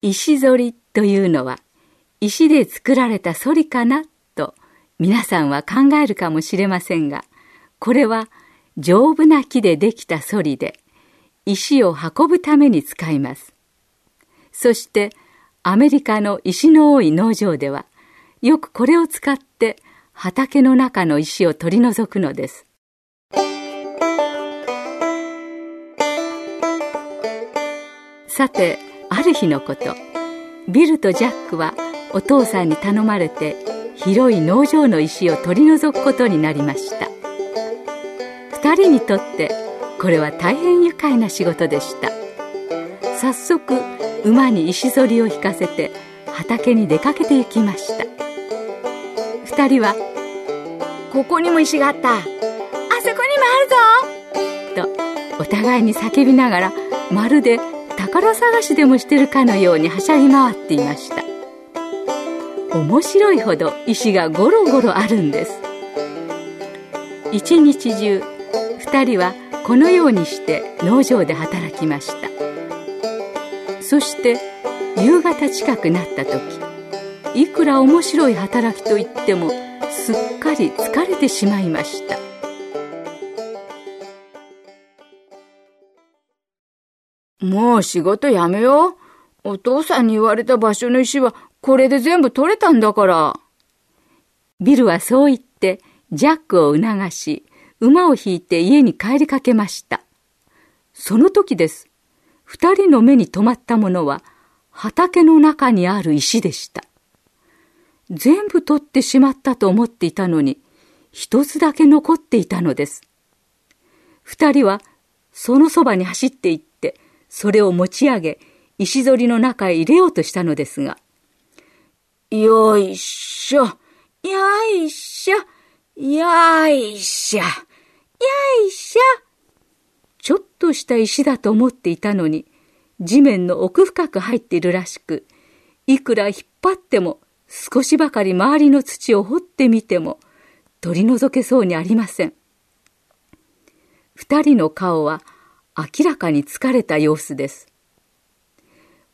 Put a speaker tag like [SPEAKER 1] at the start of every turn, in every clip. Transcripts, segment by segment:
[SPEAKER 1] 石ぞりというのは石で作られた反りかなと皆さんは考えるかもしれませんがこれは丈夫な木でできた反りで石を運ぶために使います。そしてアメリカの石の多い農場ではよくこれを使って畑の中の石を取り除くのです。さてある日のこと。ビルとジャックはお父さんに頼まれて広い農場の石を取り除くことになりました。2人にとってこれは大変愉快な仕事でした。早速馬に石ぞりを引かせて畑に出かけて行きました。2人は「
[SPEAKER 2] ここにも石があった。あそこ
[SPEAKER 1] にもあるぞ!」とお互いに叫びながらまるで宝探しでもしてるかのようにはしゃぎ回っていました。面白いほど石がゴロゴロあるんです。一日中2人はこのようにして農場で働きました。そして夕方近くなった時いくら面白い働きといってもすっかり疲れてしまいました。
[SPEAKER 2] もう仕事やめよう。お父さんに言われた場所の石はこれで全部取れたんだから。
[SPEAKER 1] ビルはそう言ってジャックを促し、馬を引いて家に帰りかけました。その時です。二人の目に留まったものは畑の中にある石でした。全部取ってしまったと思っていたのに、一つだけ残っていたのです。二人はそのそばに走って行って、それを持ち上げ、石ぞりの中へ入れようとしたのですが、
[SPEAKER 2] よいしょ、よいしょ、よいしょ、よいしょ。
[SPEAKER 1] ちょっとした石だと思っていたのに、地面の奥深く入っているらしく、いくら引っ張っても少しばかり周りの土を掘ってみても取り除けそうにありません。二人の顔は明らかに疲れた様子です。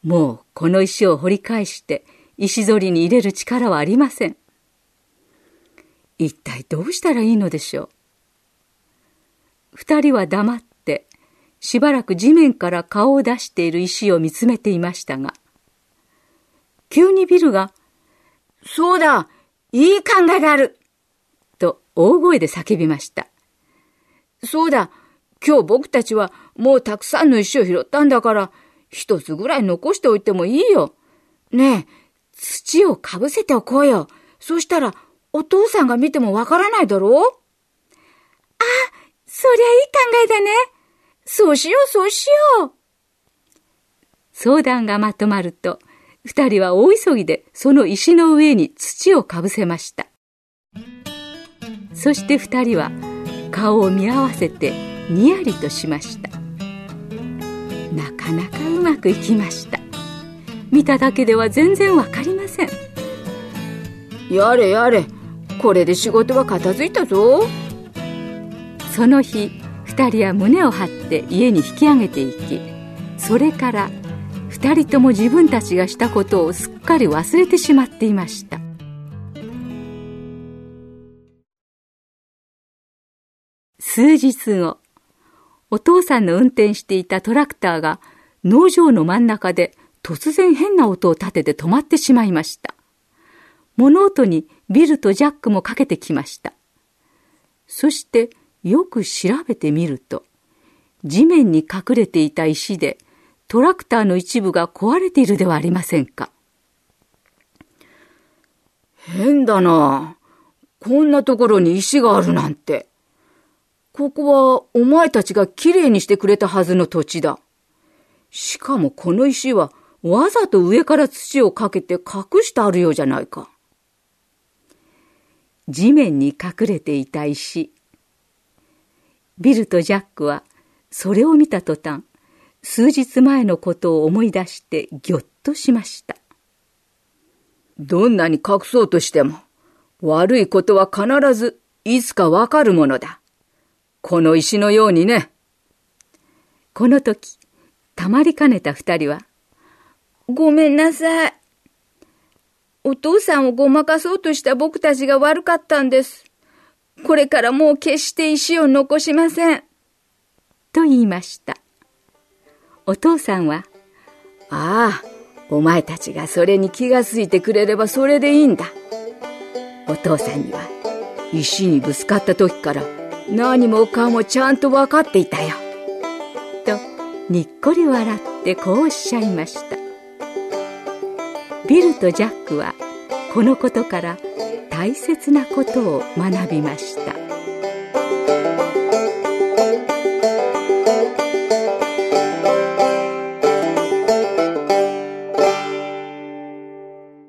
[SPEAKER 1] もうこの石を掘り返して石ぞりに入れる力はありません。一体どうしたらいいのでしょう。二人は黙ってしばらく地面から顔を出している石を見つめていましたが、急にビルが、
[SPEAKER 2] そうだいい考えがある
[SPEAKER 1] と大声で叫びました。
[SPEAKER 2] そうだ今日僕たちはもうたくさんの石を拾ったんだから、一つぐらい残しておいてもいいよ。ねえ、土をかぶせておこうよ。そしたら、お父さんが見てもわからないだろう？
[SPEAKER 3] あ、そりゃいい考えだね。そうしよう、そうしよう。
[SPEAKER 1] 相談がまとまると、二人は大急ぎでその石の上に土をかぶせました。そして二人は顔を見合わせてにやりとしましたなかなかうまくいきました。見ただけでは全然わかりません。
[SPEAKER 2] やれやれ。これで仕事は片付いたぞ。
[SPEAKER 1] その日二人は胸を張って家に引き上げていきそれから二人とも自分たちがしたことをすっかり忘れてしまっていました。数日後お父さんの運転していたトラクターが農場の真ん中で突然変な音を立てて止まってしまいました。物音にビルとジャックもかけてきました。そしてよく調べてみると、地面に隠れていた石でトラクターの一部が壊れているではありませんか。
[SPEAKER 2] 変だな。こんなところに石があるなんて。ここはお前たちがきれいにしてくれたはずの土地だ。しかもこの石はわざと上から土をかけて隠してあるようじゃないか。
[SPEAKER 1] 地面に隠れていた石。ビルとジャックはそれを見た途端、数日前のことを思い出してぎょっとしました。
[SPEAKER 2] どんなに隠そうとしても、悪いことは必ずいつかわかるものだ。この石のようにね。
[SPEAKER 1] この時、たまりかねた二人は、
[SPEAKER 3] ごめんなさい。お父さんをごまかそうとした僕たちが悪かったんです。これからもう決して石を残しません。
[SPEAKER 1] と言いました。お父さんは、
[SPEAKER 2] ああ、お前たちがそれに気がついてくれればそれでいいんだ。お父さんには石にぶつかった時から何もかもちゃんと分かっていたよ。
[SPEAKER 1] と、にっこり笑ってこうおっしゃいました。ビルとジャックはこのことから大切なことを学びました。